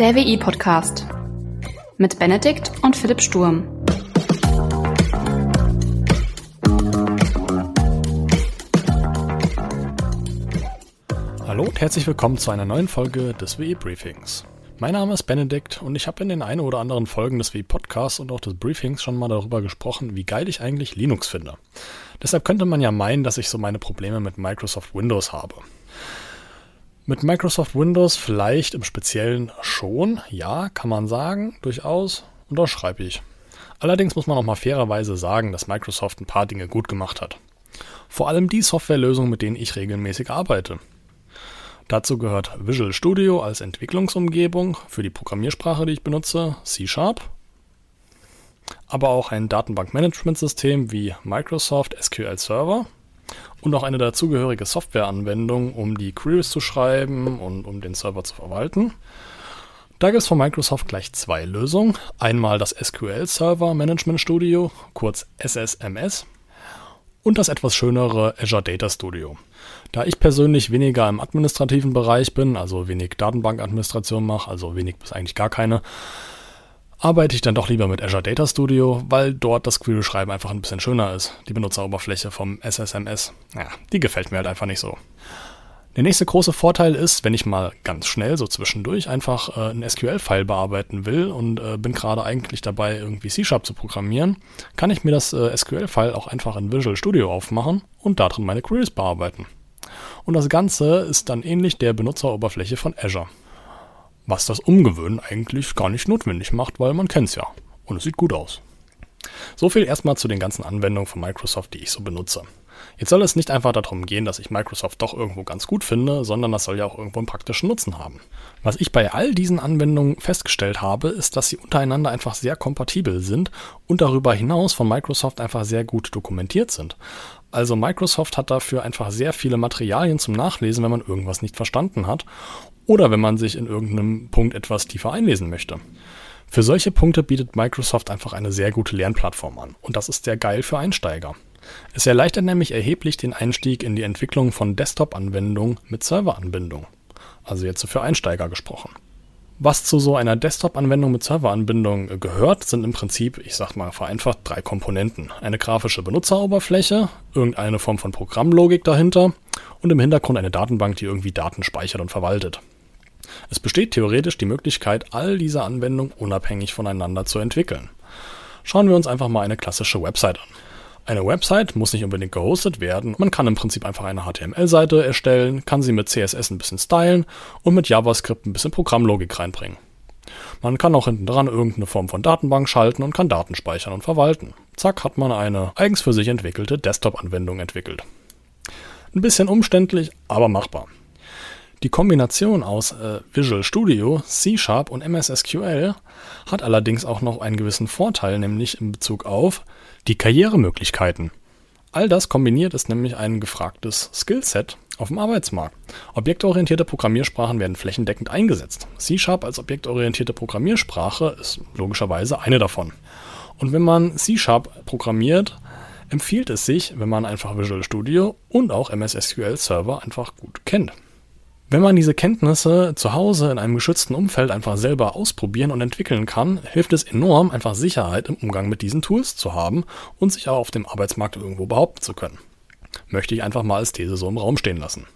Der WI-Podcast mit Benedikt und Philipp Sturm. Hallo und herzlich willkommen zu einer neuen Folge des WI-Briefings. Mein Name ist Benedikt und ich habe in den ein oder anderen Folgen des WI-Podcasts und auch des Briefings schon mal darüber gesprochen, wie geil ich eigentlich Linux finde. Deshalb könnte man ja meinen, dass ich so meine Probleme mit Microsoft Windows habe. Mit Microsoft Windows vielleicht im Speziellen schon, ja, kann man sagen, durchaus, unterschreibe ich. Allerdings muss man auch mal fairerweise sagen, dass Microsoft ein paar Dinge gut gemacht hat. Vor allem die Softwarelösungen, mit denen ich regelmäßig arbeite. Dazu gehört Visual Studio als Entwicklungsumgebung für die Programmiersprache, die ich benutze, C Sharp, aber auch ein Datenbankmanagementsystem wie Microsoft SQL Server und auch eine dazugehörige Softwareanwendung, um die Queries zu schreiben und um den Server zu verwalten. Da gibt es von Microsoft gleich zwei Lösungen. Einmal das SQL Server Management Studio, kurz SSMS, und das etwas schönere Azure Data Studio. Da ich persönlich weniger im administrativen Bereich bin, also wenig Datenbankadministration mache, also wenig bis eigentlich gar keine, arbeite ich dann doch lieber mit Azure Data Studio, weil dort das Query-Schreiben einfach ein bisschen schöner ist. Die Benutzeroberfläche vom SSMS, ja, die gefällt mir halt einfach nicht so. Der nächste große Vorteil ist, wenn ich mal ganz schnell so zwischendurch einfach äh, ein SQL-File bearbeiten will und äh, bin gerade eigentlich dabei, irgendwie C-Sharp zu programmieren, kann ich mir das äh, SQL-File auch einfach in Visual Studio aufmachen und darin meine Queries bearbeiten. Und das Ganze ist dann ähnlich der Benutzeroberfläche von Azure was das Umgewöhnen eigentlich gar nicht notwendig macht, weil man kennt es ja und es sieht gut aus. So viel erstmal zu den ganzen Anwendungen von Microsoft, die ich so benutze. Jetzt soll es nicht einfach darum gehen, dass ich Microsoft doch irgendwo ganz gut finde, sondern das soll ja auch irgendwo einen praktischen Nutzen haben. Was ich bei all diesen Anwendungen festgestellt habe, ist, dass sie untereinander einfach sehr kompatibel sind und darüber hinaus von Microsoft einfach sehr gut dokumentiert sind. Also Microsoft hat dafür einfach sehr viele Materialien zum Nachlesen, wenn man irgendwas nicht verstanden hat oder wenn man sich in irgendeinem Punkt etwas tiefer einlesen möchte. Für solche Punkte bietet Microsoft einfach eine sehr gute Lernplattform an und das ist sehr geil für Einsteiger. Es erleichtert nämlich erheblich den Einstieg in die Entwicklung von Desktop-Anwendungen mit Serveranbindung. Also jetzt für Einsteiger gesprochen. Was zu so einer Desktop-Anwendung mit Serveranbindung gehört, sind im Prinzip, ich sag mal vereinfacht, drei Komponenten. Eine grafische Benutzeroberfläche, irgendeine Form von Programmlogik dahinter und im Hintergrund eine Datenbank, die irgendwie Daten speichert und verwaltet. Es besteht theoretisch die Möglichkeit, all diese Anwendungen unabhängig voneinander zu entwickeln. Schauen wir uns einfach mal eine klassische Website an. Eine Website muss nicht unbedingt gehostet werden. Man kann im Prinzip einfach eine HTML-Seite erstellen, kann sie mit CSS ein bisschen stylen und mit JavaScript ein bisschen Programmlogik reinbringen. Man kann auch hinten dran irgendeine Form von Datenbank schalten und kann Daten speichern und verwalten. Zack, hat man eine eigens für sich entwickelte Desktop-Anwendung entwickelt. Ein bisschen umständlich, aber machbar. Die Kombination aus äh, Visual Studio, C Sharp und MS SQL hat allerdings auch noch einen gewissen Vorteil, nämlich in Bezug auf die Karrieremöglichkeiten. All das kombiniert ist nämlich ein gefragtes Skillset auf dem Arbeitsmarkt. Objektorientierte Programmiersprachen werden flächendeckend eingesetzt. C Sharp als objektorientierte Programmiersprache ist logischerweise eine davon. Und wenn man C Sharp programmiert, empfiehlt es sich, wenn man einfach Visual Studio und auch MS SQL Server einfach gut kennt. Wenn man diese Kenntnisse zu Hause in einem geschützten Umfeld einfach selber ausprobieren und entwickeln kann, hilft es enorm, einfach Sicherheit im Umgang mit diesen Tools zu haben und sich auch auf dem Arbeitsmarkt irgendwo behaupten zu können. Möchte ich einfach mal als These so im Raum stehen lassen.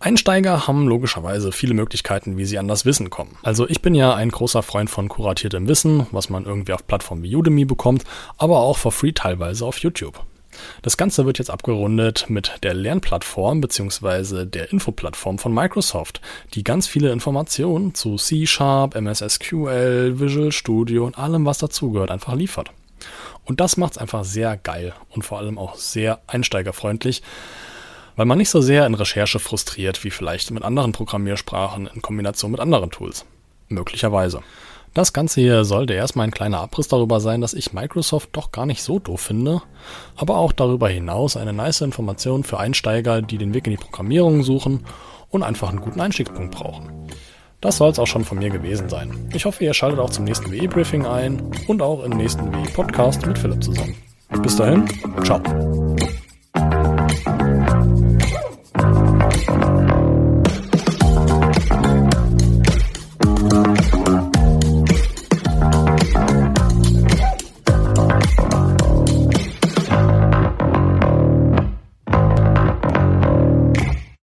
Einsteiger haben logischerweise viele Möglichkeiten, wie sie an das Wissen kommen. Also ich bin ja ein großer Freund von kuratiertem Wissen, was man irgendwie auf Plattformen wie Udemy bekommt, aber auch for free teilweise auf YouTube. Das Ganze wird jetzt abgerundet mit der Lernplattform bzw. der Infoplattform von Microsoft, die ganz viele Informationen zu C Sharp, MS SQL, Visual Studio und allem, was dazugehört, einfach liefert. Und das macht es einfach sehr geil und vor allem auch sehr einsteigerfreundlich, weil man nicht so sehr in Recherche frustriert wie vielleicht mit anderen Programmiersprachen in Kombination mit anderen Tools. Möglicherweise. Das Ganze hier sollte erstmal ein kleiner Abriss darüber sein, dass ich Microsoft doch gar nicht so doof finde, aber auch darüber hinaus eine nice Information für Einsteiger, die den Weg in die Programmierung suchen und einfach einen guten Einstiegspunkt brauchen. Das soll es auch schon von mir gewesen sein. Ich hoffe, ihr schaltet auch zum nächsten WE-Briefing ein und auch im nächsten WE-Podcast mit Philipp zusammen. Bis dahin, ciao.